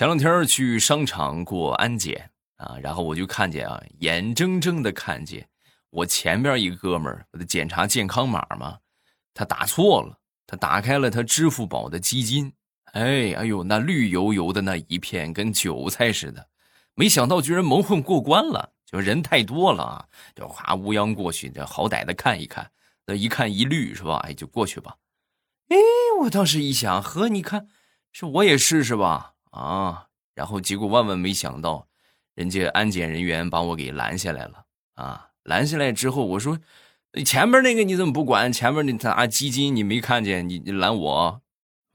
前两天去商场过安检啊，然后我就看见啊，眼睁睁的看见我前边一个哥们儿，我得检查健康码嘛，他打错了，他打开了他支付宝的基金，哎，哎呦，那绿油油的那一片跟韭菜似的，没想到居然蒙混过关了，就人太多了啊，就哗乌泱过去，这好歹的看一看，那一看一绿是吧？哎，就过去吧。哎，我当时一想，呵，你看，是我也试试吧。啊，然后结果万万没想到，人家安检人员把我给拦下来了。啊，拦下来之后，我说：“前面那个你怎么不管？前面那拿基金你没看见？你你拦我？”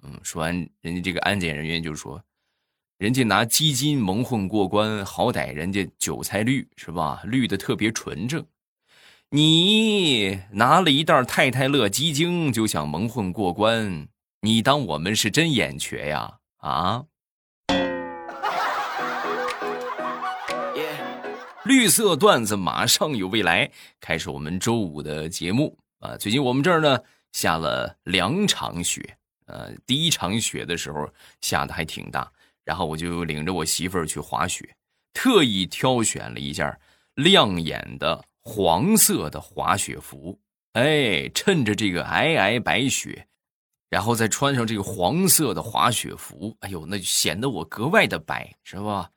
嗯，说完，人家这个安检人员就说：“人家拿基金蒙混过关，好歹人家韭菜绿是吧？绿的特别纯正。你拿了一袋太太乐鸡精就想蒙混过关？你当我们是真眼瘸呀？啊？”绿色段子马上有未来，开始我们周五的节目啊！最近我们这儿呢下了两场雪，呃，第一场雪的时候下的还挺大，然后我就领着我媳妇儿去滑雪，特意挑选了一件亮眼的黄色的滑雪服，哎，趁着这个皑皑白雪，然后再穿上这个黄色的滑雪服，哎呦，那显得我格外的白，是吧？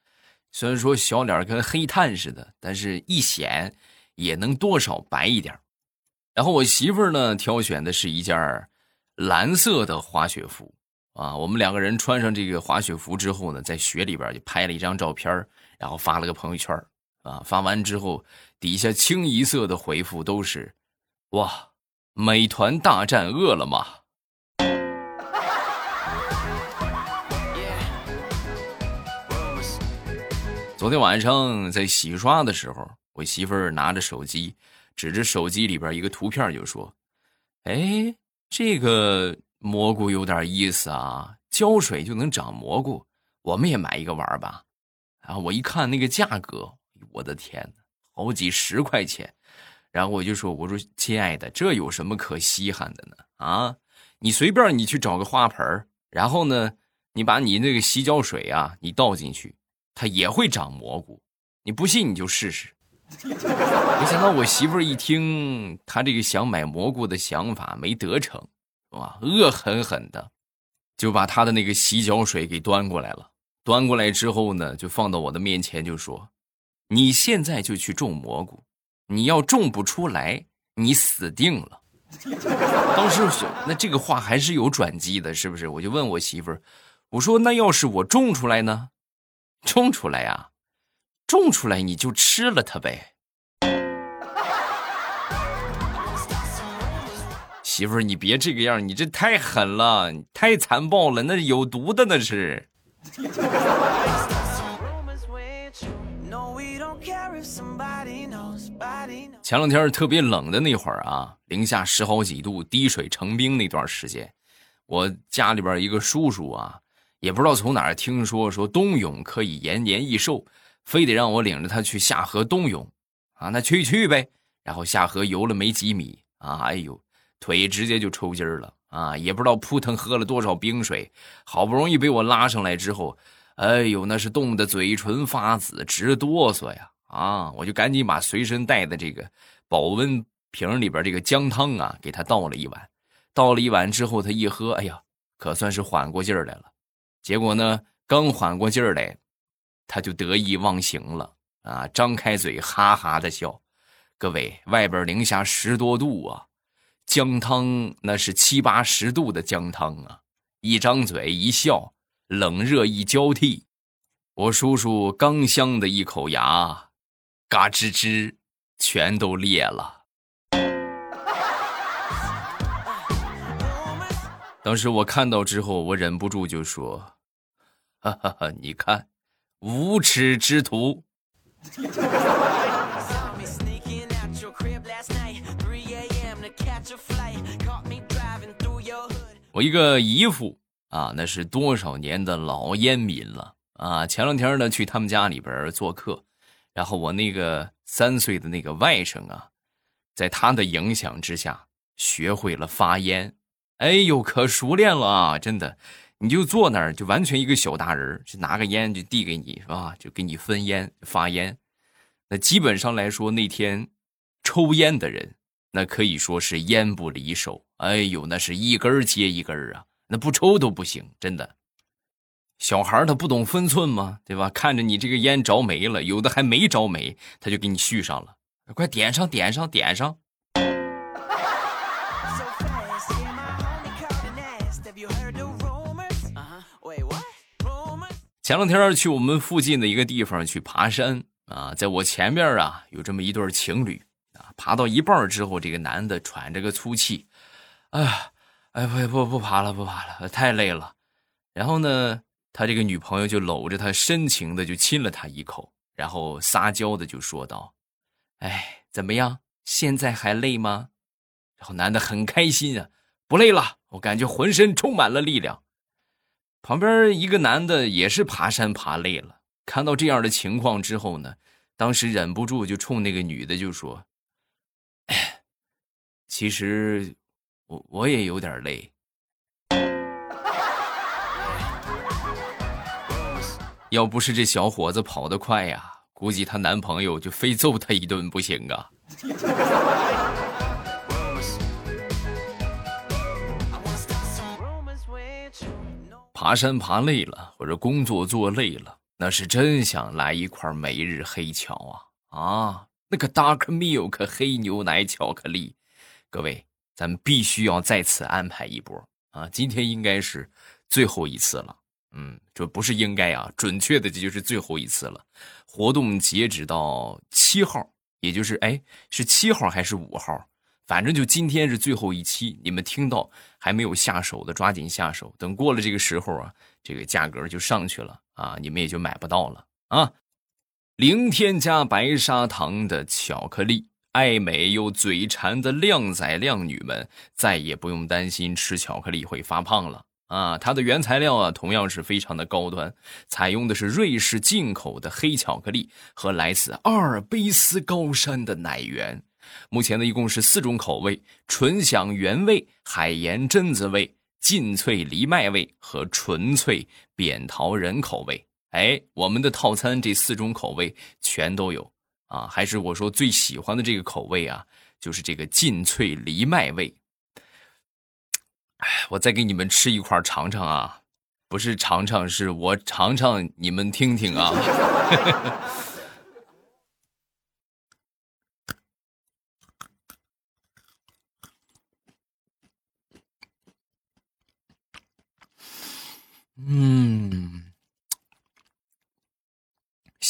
虽然说小脸跟黑炭似的，但是一显也能多少白一点。然后我媳妇儿呢，挑选的是一件蓝色的滑雪服啊。我们两个人穿上这个滑雪服之后呢，在雪里边就拍了一张照片，然后发了个朋友圈啊。发完之后，底下清一色的回复都是：“哇，美团大战饿了么。”昨天晚上在洗刷的时候，我媳妇儿拿着手机，指着手机里边一个图片就说：“哎，这个蘑菇有点意思啊，浇水就能长蘑菇，我们也买一个玩吧。”然后我一看那个价格，我的天哪，好几十块钱！然后我就说：“我说亲爱的，这有什么可稀罕的呢？啊，你随便你去找个花盆然后呢，你把你那个洗脚水啊，你倒进去。”它也会长蘑菇，你不信你就试试。没想到我媳妇儿一听他这个想买蘑菇的想法没得逞，哇，恶狠狠的就把他的那个洗脚水给端过来了。端过来之后呢，就放到我的面前，就说：“你现在就去种蘑菇，你要种不出来，你死定了。”当时想，那这个话还是有转机的，是不是？我就问我媳妇儿，我说：“那要是我种出来呢？”种出来呀，种出来你就吃了它呗。媳妇儿，你别这个样，你这太狠了，太残暴了，那是有毒的那是。前两天特别冷的那会儿啊，零下十好几度，滴水成冰那段时间，我家里边一个叔叔啊。也不知道从哪儿听说说冬泳可以延年益寿，非得让我领着他去下河冬泳，啊，那去去呗。然后下河游了没几米，啊，哎呦，腿直接就抽筋了，啊，也不知道扑腾喝了多少冰水，好不容易被我拉上来之后，哎呦，那是冻得嘴唇发紫，直哆嗦呀，啊，我就赶紧把随身带的这个保温瓶里边这个姜汤啊，给他倒了一碗，倒了一碗之后，他一喝，哎呀，可算是缓过劲来了。结果呢，刚缓过劲儿来，他就得意忘形了啊！张开嘴哈哈的笑。各位，外边零下十多度啊，姜汤那是七八十度的姜汤啊！一张嘴一笑，冷热一交替，我叔叔刚镶的一口牙，嘎吱吱，全都裂了。当时我看到之后，我忍不住就说。哈哈哈！你看，无耻之徒。我一个姨父啊，那是多少年的老烟民了啊！前两天呢，去他们家里边做客，然后我那个三岁的那个外甥啊，在他的影响之下，学会了发烟。哎呦，可熟练了啊！真的。你就坐那儿，就完全一个小大人就拿个烟就递给你，是吧？就给你分烟发烟。那基本上来说，那天抽烟的人，那可以说是烟不离手。哎呦，那是一根接一根啊，那不抽都不行，真的。小孩他不懂分寸吗？对吧？看着你这个烟着没了，有的还没着没，他就给你续上了。快点上，点上，点上。前两天去我们附近的一个地方去爬山啊，在我前面啊有这么一对情侣啊，爬到一半之后，这个男的喘着个粗气，哎，不不不爬了不爬了，太累了。然后呢，他这个女朋友就搂着他，深情的就亲了他一口，然后撒娇的就说道：“哎，怎么样？现在还累吗？”然后男的很开心啊，不累了，我感觉浑身充满了力量。旁边一个男的也是爬山爬累了，看到这样的情况之后呢，当时忍不住就冲那个女的就说：“其实我我也有点累，要不是这小伙子跑得快呀，估计她男朋友就非揍他一顿不行啊。”爬山爬累了，或者工作做累了，那是真想来一块每日黑巧啊啊！那个 Dark Milk 黑牛奶巧克力，各位，咱们必须要在此安排一波啊！今天应该是最后一次了，嗯，这不是应该啊，准确的这就是最后一次了。活动截止到七号，也就是哎，是七号还是五号？反正就今天是最后一期，你们听到还没有下手的，抓紧下手。等过了这个时候啊，这个价格就上去了啊，你们也就买不到了啊。零添加白砂糖的巧克力，爱美又嘴馋的靓仔靓女们再也不用担心吃巧克力会发胖了啊。它的原材料啊，同样是非常的高端，采用的是瑞士进口的黑巧克力和来自阿尔卑斯高山的奶源。目前呢，一共是四种口味：纯享原味、海盐榛子味、劲脆藜麦味和纯粹扁桃仁口味。哎，我们的套餐这四种口味全都有啊！还是我说最喜欢的这个口味啊，就是这个劲脆藜麦味。哎，我再给你们吃一块尝尝啊，不是尝尝，是我尝尝，你们听听啊。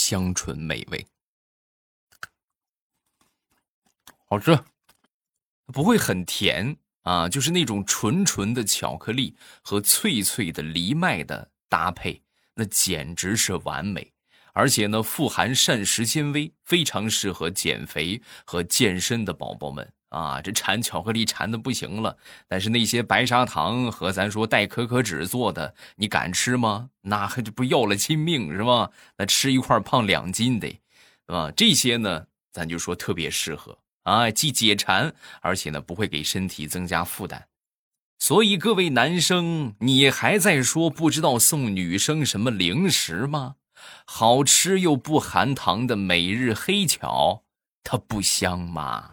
香醇美味，好吃，不会很甜啊，就是那种纯纯的巧克力和脆脆的藜麦的搭配，那简直是完美。而且呢，富含膳食纤维，非常适合减肥和健身的宝宝们。啊，这馋巧克力馋的不行了，但是那些白砂糖和咱说带可可脂做的，你敢吃吗？那这不要了亲命是吧？那吃一块胖两斤得，是吧？这些呢，咱就说特别适合啊，既解馋，而且呢不会给身体增加负担。所以各位男生，你还在说不知道送女生什么零食吗？好吃又不含糖的每日黑巧，它不香吗？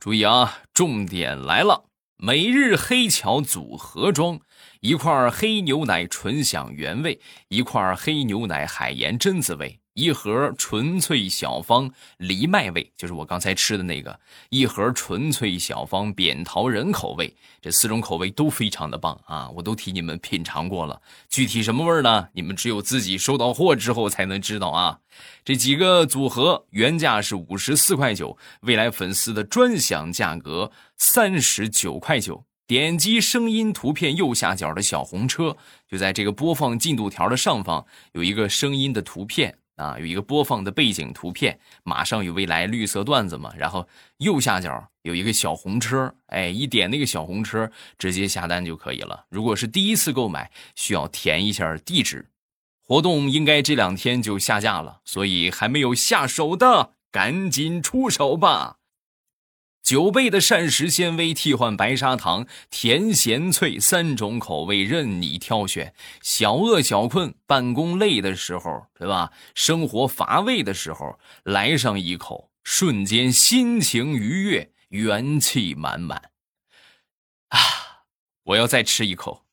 注意啊，重点来了！每日黑巧组合装，一块黑牛奶纯享原味，一块黑牛奶海盐榛子味。一盒纯粹小方藜麦味，就是我刚才吃的那个；一盒纯粹小方扁桃仁口味，这四种口味都非常的棒啊！我都替你们品尝过了，具体什么味儿呢？你们只有自己收到货之后才能知道啊！这几个组合原价是五十四块九，未来粉丝的专享价格三十九块九。点击声音图片右下角的小红车，就在这个播放进度条的上方有一个声音的图片。啊，有一个播放的背景图片，马上有未来绿色段子嘛，然后右下角有一个小红车，哎，一点那个小红车，直接下单就可以了。如果是第一次购买，需要填一下地址。活动应该这两天就下架了，所以还没有下手的，赶紧出手吧。九倍的膳食纤维替换白砂糖，甜咸脆三种口味任你挑选。小饿小困，办公累的时候，对吧？生活乏味的时候，来上一口，瞬间心情愉悦，元气满满。啊！我要再吃一口。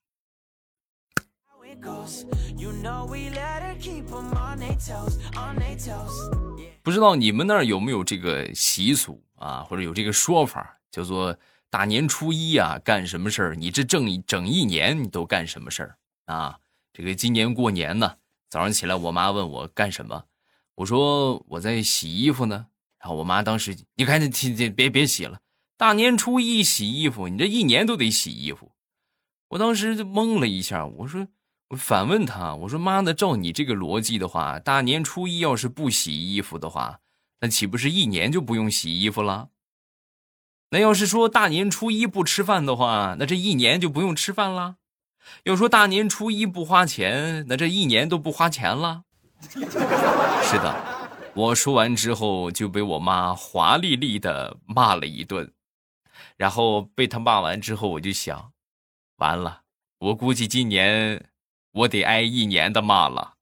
不知道你们那儿有没有这个习俗啊，或者有这个说法，叫做大年初一啊，干什么事儿？你这整整一年你都干什么事儿啊？这个今年过年呢，早上起来我妈问我干什么，我说我在洗衣服呢。然后我妈当时，你赶紧听，别别洗了，大年初一洗衣服，你这一年都得洗衣服。我当时就懵了一下，我说。我反问他，我说：“妈的，照你这个逻辑的话，大年初一要是不洗衣服的话，那岂不是一年就不用洗衣服了？那要是说大年初一不吃饭的话，那这一年就不用吃饭了？要说大年初一不花钱，那这一年都不花钱了？是的，我说完之后就被我妈华丽丽的骂了一顿，然后被她骂完之后，我就想，完了，我估计今年。”我得挨一年的骂了。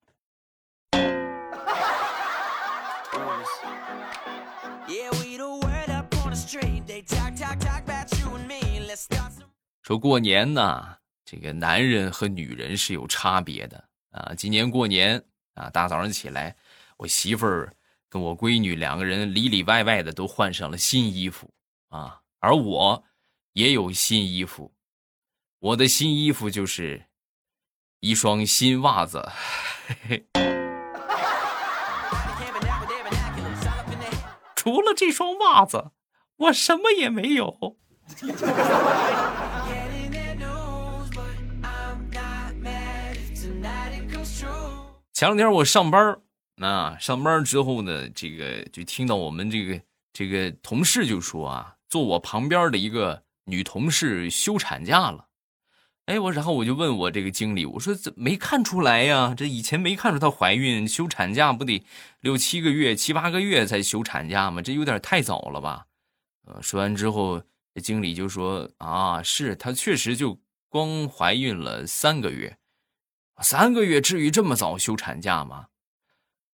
说过年呢，这个男人和女人是有差别的啊。今年过年啊，大早上起来，我媳妇儿跟我闺女两个人里里外外的都换上了新衣服啊，而我也有新衣服。我的新衣服就是。一双新袜子，除了这双袜子，我什么也没有。前两天我上班那上班之后呢，这个就听到我们这个这个同事就说啊，坐我旁边的一个女同事休产假了。哎，我然后我就问我这个经理，我说怎没看出来呀？这以前没看出她怀孕休产假不得六七个月、七八个月才休产假吗？这有点太早了吧？呃，说完之后，经理就说啊，是她确实就光怀孕了三个月，三个月至于这么早休产假吗？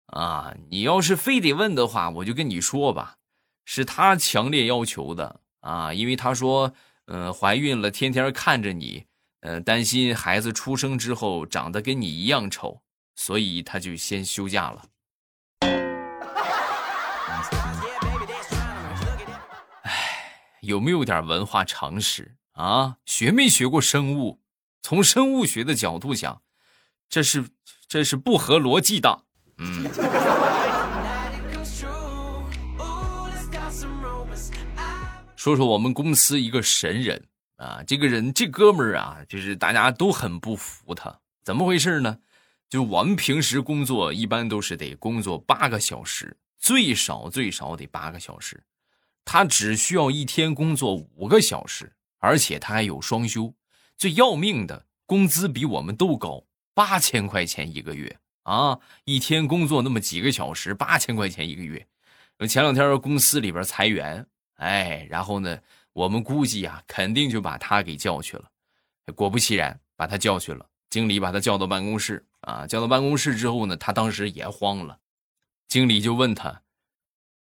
啊，你要是非得问的话，我就跟你说吧，是她强烈要求的啊，因为她说，嗯，怀孕了，天天看着你。呃，担心孩子出生之后长得跟你一样丑，所以他就先休假了。哎，有没有点文化常识啊？学没学过生物？从生物学的角度讲，这是这是不合逻辑的。嗯。说说我们公司一个神人。啊，这个人，这哥们儿啊，就是大家都很不服他，怎么回事呢？就我们平时工作一般都是得工作八个小时，最少最少得八个小时，他只需要一天工作五个小时，而且他还有双休。最要命的，工资比我们都高，八千块钱一个月啊！一天工作那么几个小时，八千块钱一个月。前两天公司里边裁员，哎，然后呢？我们估计呀，肯定就把他给叫去了。果不其然，把他叫去了。经理把他叫到办公室啊，叫到办公室之后呢，他当时也慌了。经理就问他：“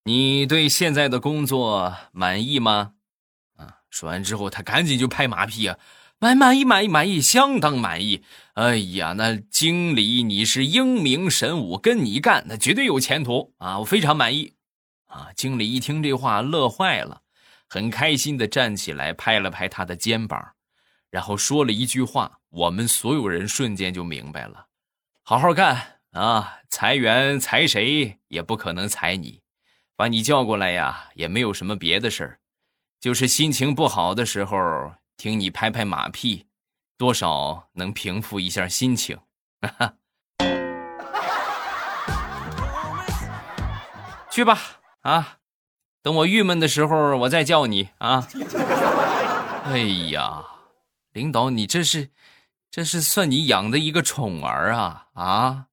你对现在的工作满意吗？”啊，说完之后，他赶紧就拍马屁啊：“满满意，满意，满意，相当满意！哎呀，那经理你是英明神武，跟你干那绝对有前途啊！我非常满意。”啊，经理一听这话，乐坏了。很开心的站起来，拍了拍他的肩膀，然后说了一句话。我们所有人瞬间就明白了：好好干啊！裁员裁谁也不可能裁你，把你叫过来呀，也没有什么别的事儿，就是心情不好的时候听你拍拍马屁，多少能平复一下心情。去吧，啊！等我郁闷的时候，我再叫你啊！哎呀，领导，你这是，这是算你养的一个宠儿啊啊，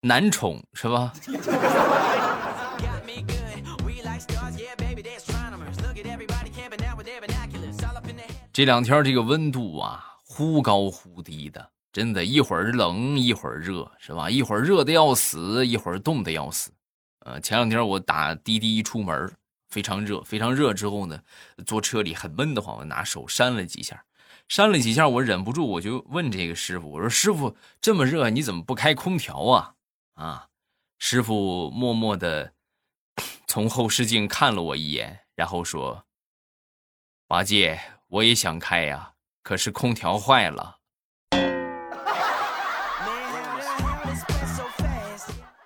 男宠是吧？这两天这个温度啊，忽高忽低的，真的，一会儿冷一会儿热，是吧？一会儿热的要死，一会儿冻的要死。呃，前两天我打滴滴一出门，非常热，非常热。之后呢，坐车里很闷得慌，我拿手扇了几下，扇了几下，我忍不住我就问这个师傅，我说：“师傅，这么热，你怎么不开空调啊？”啊，师傅默默的从后视镜看了我一眼，然后说：“八戒。”我也想开呀，可是空调坏了。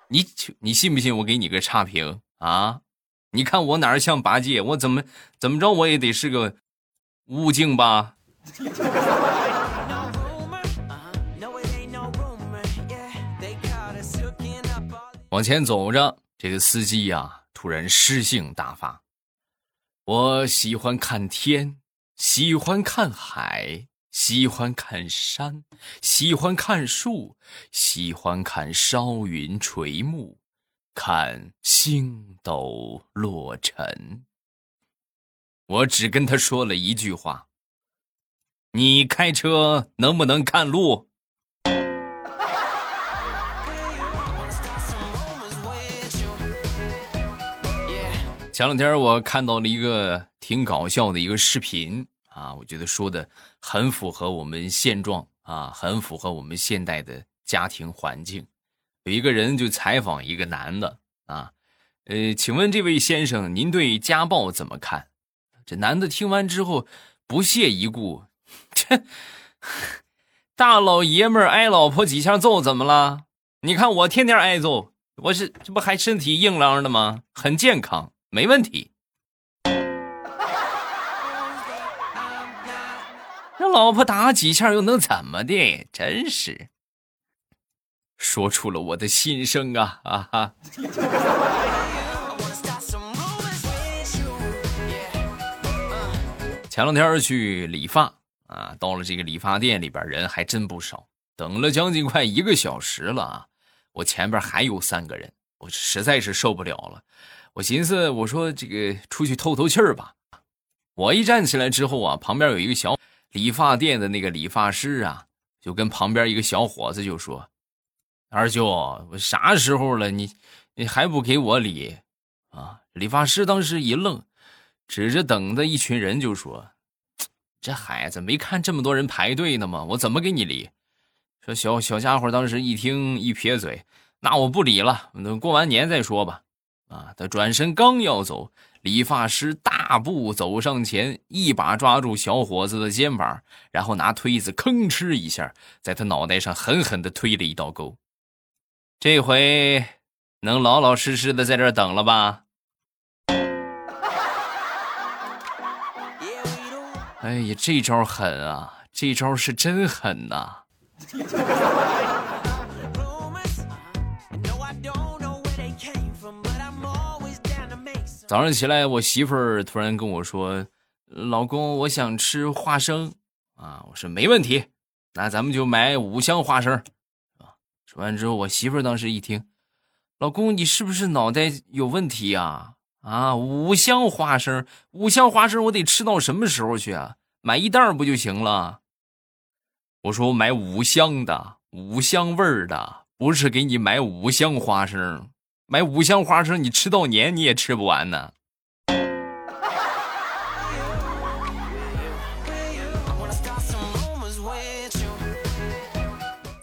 你你信不信我给你个差评啊？你看我哪儿像八戒？我怎么怎么着我也得是个悟净吧？往前走着，这个司机呀，突然诗性大发。我喜欢看天。喜欢看海，喜欢看山，喜欢看树，喜欢看烧云垂暮，看星斗落尘。我只跟他说了一句话：“你开车能不能看路？”前两天我看到了一个挺搞笑的一个视频啊，我觉得说的很符合我们现状啊，很符合我们现代的家庭环境。有一个人就采访一个男的啊，呃，请问这位先生，您对家暴怎么看？这男的听完之后不屑一顾，这大老爷们挨老婆几下揍怎么了？你看我天天挨揍，我是这不还身体硬朗的吗？很健康。没问题，老婆打几下又能怎么的？真是说出了我的心声啊！啊哈！前两天去理发啊，到了这个理发店里边人还真不少，等了将近快一个小时了啊！我前边还有三个人，我实在是受不了了。我寻思，我说这个出去透透气儿吧。我一站起来之后啊，旁边有一个小理发店的那个理发师啊，就跟旁边一个小伙子就说：“二舅，我啥时候了，你你还不给我理？”啊，理发师当时一愣，指着等的一群人就说：“ 这孩子没看这么多人排队呢吗？我怎么给你理？”说小小家伙当时一听一撇嘴：“那我不理了，等过完年再说吧。”啊！他转身刚要走，理发师大步走上前，一把抓住小伙子的肩膀，然后拿推子吭哧一下，在他脑袋上狠狠的推了一道沟。这回能老老实实的在这等了吧？哎呀，这招狠啊！这招是真狠呐！早上起来，我媳妇儿突然跟我说：“老公，我想吃花生。”啊，我说没问题，那咱们就买五箱花生，啊。说完之后，我媳妇儿当时一听：“老公，你是不是脑袋有问题啊？啊，五箱花生，五箱花生，我得吃到什么时候去啊？买一袋不就行了？”我说：“我买五香的，五香味儿的，不是给你买五箱花生。”买五箱花生，你吃到年你也吃不完呢。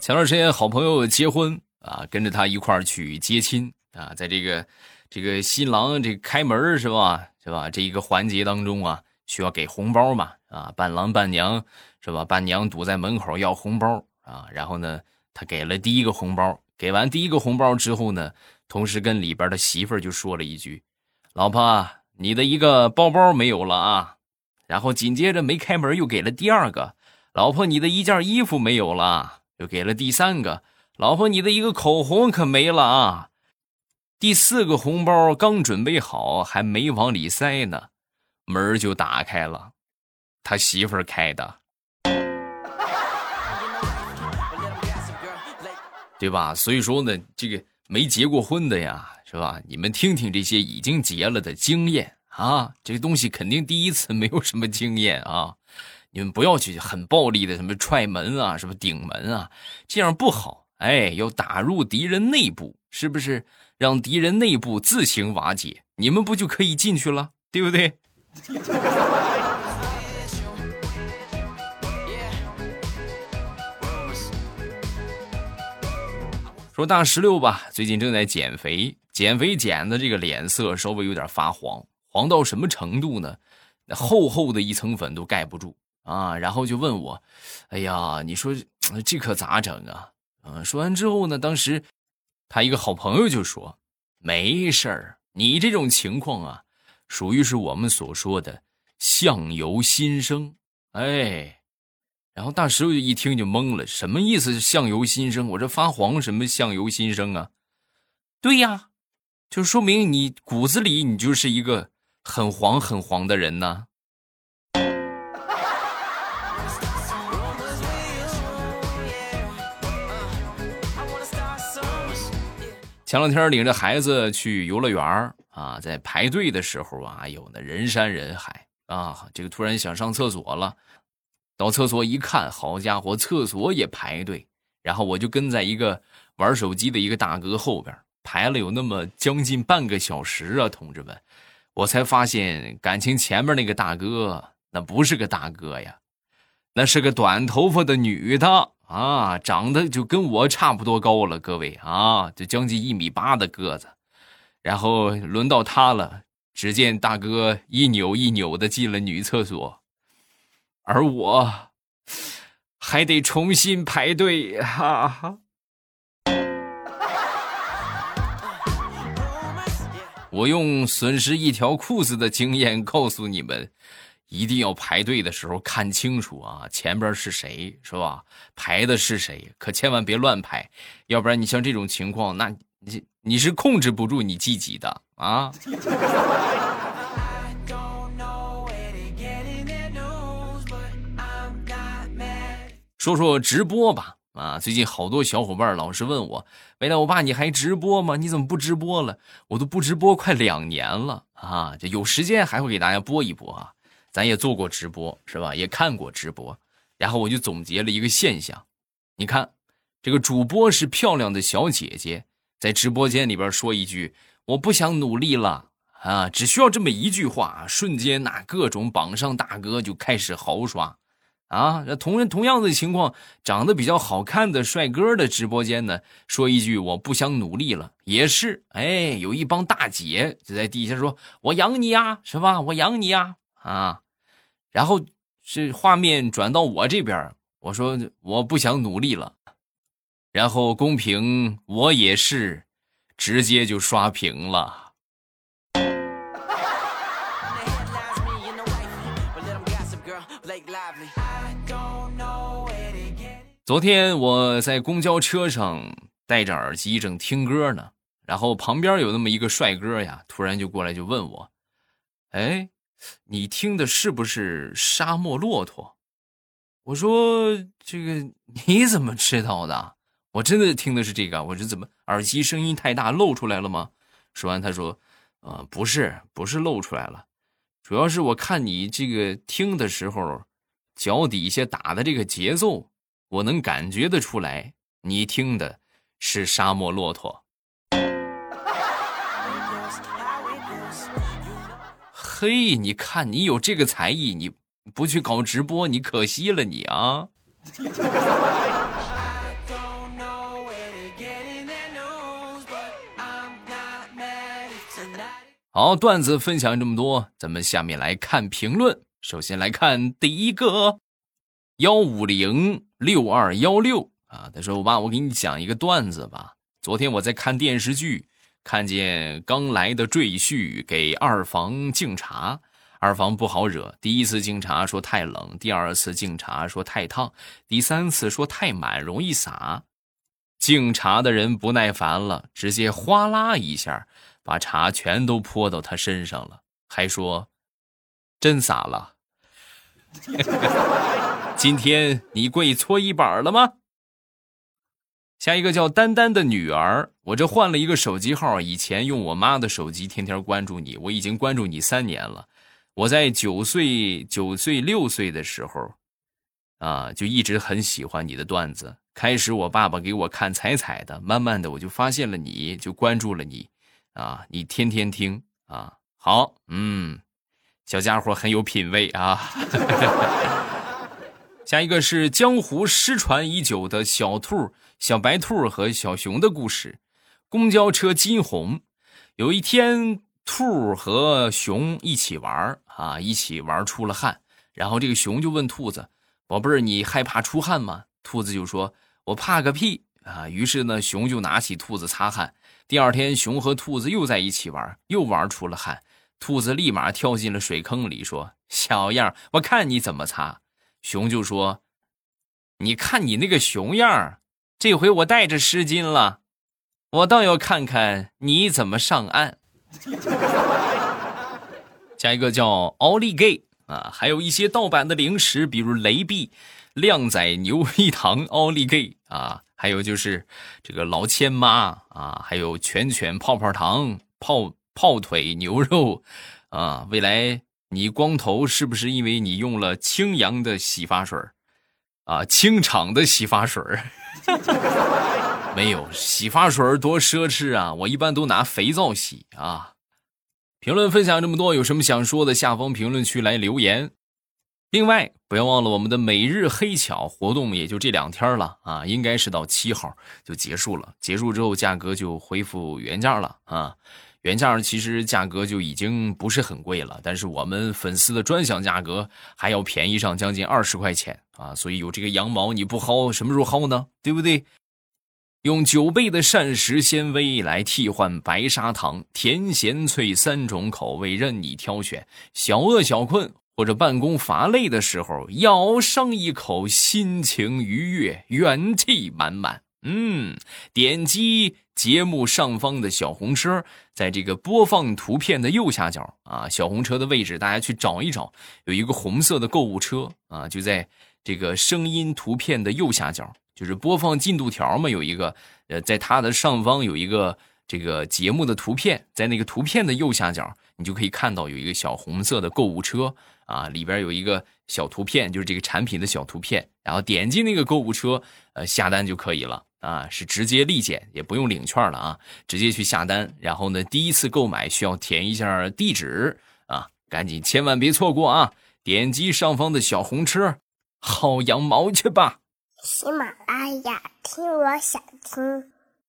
前段时间好朋友结婚啊，跟着他一块儿去接亲啊，在这个这个新郎这开门是吧是吧这一个环节当中啊，需要给红包嘛啊，伴郎伴娘是吧，伴娘堵在门口要红包啊，然后呢，他给了第一个红包，给完第一个红包之后呢。同时跟里边的媳妇儿就说了一句：“老婆，你的一个包包没有了啊。”然后紧接着没开门又给了第二个：“老婆，你的一件衣服没有了。”又给了第三个：“老婆，你的一个口红可没了啊。”第四个红包刚准备好，还没往里塞呢，门就打开了，他媳妇儿开的，对吧？所以说呢，这个。没结过婚的呀，是吧？你们听听这些已经结了的经验啊，这个东西肯定第一次没有什么经验啊。你们不要去很暴力的什么踹门啊，什么顶门啊，这样不好。哎，要打入敌人内部，是不是？让敌人内部自行瓦解，你们不就可以进去了，对不对？说大石榴吧，最近正在减肥，减肥减的这个脸色稍微有点发黄，黄到什么程度呢？那厚厚的一层粉都盖不住啊！然后就问我：“哎呀，你说这可咋整啊？”嗯，说完之后呢，当时他一个好朋友就说：“没事儿，你这种情况啊，属于是我们所说的相由心生。”哎。然后大石头就一听就懵了，什么意思？相由心生？我这发黄什么相由心生啊？对呀，就说明你骨子里你就是一个很黄很黄的人呢。前两天领着孩子去游乐园啊，在排队的时候啊，哎呦，那人山人海啊，这个突然想上厕所了。到厕所一看，好家伙，厕所也排队。然后我就跟在一个玩手机的一个大哥后边排了有那么将近半个小时啊，同志们，我才发现，感情前面那个大哥那不是个大哥呀，那是个短头发的女的啊，长得就跟我差不多高了，各位啊，就将近一米八的个子。然后轮到他了，只见大哥一扭一扭的进了女厕所。而我还得重新排队，哈哈！我用损失一条裤子的经验告诉你们，一定要排队的时候看清楚啊，前边是谁，是吧？排的是谁？可千万别乱排，要不然你像这种情况，那你你是控制不住你自己的啊！说说直播吧，啊，最近好多小伙伴老是问我，未来我爸你还直播吗？你怎么不直播了？我都不直播快两年了啊，这有时间还会给大家播一播啊。咱也做过直播是吧？也看过直播，然后我就总结了一个现象，你看，这个主播是漂亮的小姐姐，在直播间里边说一句我不想努力了啊，只需要这么一句话，瞬间那各种榜上大哥就开始豪刷。啊，那同人同样的情况，长得比较好看的帅哥的直播间呢，说一句我不想努力了，也是，哎，有一帮大姐就在底下说，我养你呀，是吧？我养你呀，啊，然后是画面转到我这边，我说我不想努力了，然后公屏我也是，直接就刷屏了。昨天我在公交车上戴着耳机正听歌呢，然后旁边有那么一个帅哥呀，突然就过来就问我：“哎，你听的是不是沙漠骆驼？”我说：“这个你怎么知道的？我真的听的是这个。我说怎么耳机声音太大露出来了吗？”说完他说：“呃，不是，不是露出来了，主要是我看你这个听的时候，脚底下打的这个节奏。”我能感觉得出来，你听的是沙漠骆驼。嘿，你看你有这个才艺，你不去搞直播，你可惜了你啊！好，段子分享这么多，咱们下面来看评论。首先来看第一个。幺五零六二幺六啊，他说：“我爸，我给你讲一个段子吧。昨天我在看电视剧，看见刚来的赘婿给二房敬茶，二房不好惹。第一次敬茶说太冷，第二次敬茶说太烫，第三次说太满容易洒。敬茶的人不耐烦了，直接哗啦一下把茶全都泼到他身上了，还说真洒了。”今天你跪搓衣板了吗？下一个叫丹丹的女儿，我这换了一个手机号，以前用我妈的手机，天天关注你，我已经关注你三年了。我在九岁、九岁、六岁的时候啊，就一直很喜欢你的段子。开始我爸爸给我看彩彩的，慢慢的我就发现了你，就关注了你，啊，你天天听啊，好，嗯，小家伙很有品位啊。下一个是江湖失传已久的小兔、小白兔和小熊的故事。公交车金红，有一天，兔和熊一起玩啊，一起玩出了汗。然后这个熊就问兔子：“宝贝儿，你害怕出汗吗？”兔子就说：“我怕个屁啊！”于是呢，熊就拿起兔子擦汗。第二天，熊和兔子又在一起玩，又玩出了汗。兔子立马跳进了水坑里，说：“小样，我看你怎么擦。”熊就说：“你看你那个熊样这回我带着湿巾了，我倒要看看你怎么上岸。”下一个叫奥利给啊，还有一些盗版的零食，比如雷碧、靓仔牛一糖、奥利给啊，还有就是这个老千妈啊，还有全全泡泡糖、泡泡腿牛肉啊，未来。你光头是不是因为你用了清扬的洗发水啊，清场的洗发水 没有洗发水多奢侈啊！我一般都拿肥皂洗啊。评论分享这么多，有什么想说的，下方评论区来留言。另外，不要忘了我们的每日黑巧活动，也就这两天了啊，应该是到七号就结束了。结束之后，价格就恢复原价了啊。原价其实价格就已经不是很贵了，但是我们粉丝的专享价格还要便宜上将近二十块钱啊！所以有这个羊毛你不薅，什么时候薅呢？对不对？用九倍的膳食纤维来替换白砂糖，甜咸脆三种口味任你挑选。小饿小困或者办公乏累的时候，咬上一口，心情愉悦，元气满满。嗯，点击节目上方的小红车，在这个播放图片的右下角啊，小红车的位置，大家去找一找，有一个红色的购物车啊，就在这个声音图片的右下角，就是播放进度条嘛，有一个呃，在它的上方有一个这个节目的图片，在那个图片的右下角，你就可以看到有一个小红色的购物车啊，里边有一个小图片，就是这个产品的小图片，然后点击那个购物车，呃，下单就可以了。啊，是直接立减，也不用领券了啊，直接去下单。然后呢，第一次购买需要填一下地址啊，赶紧千万别错过啊！点击上方的小红车，薅羊毛去吧。喜马拉雅，听我想听。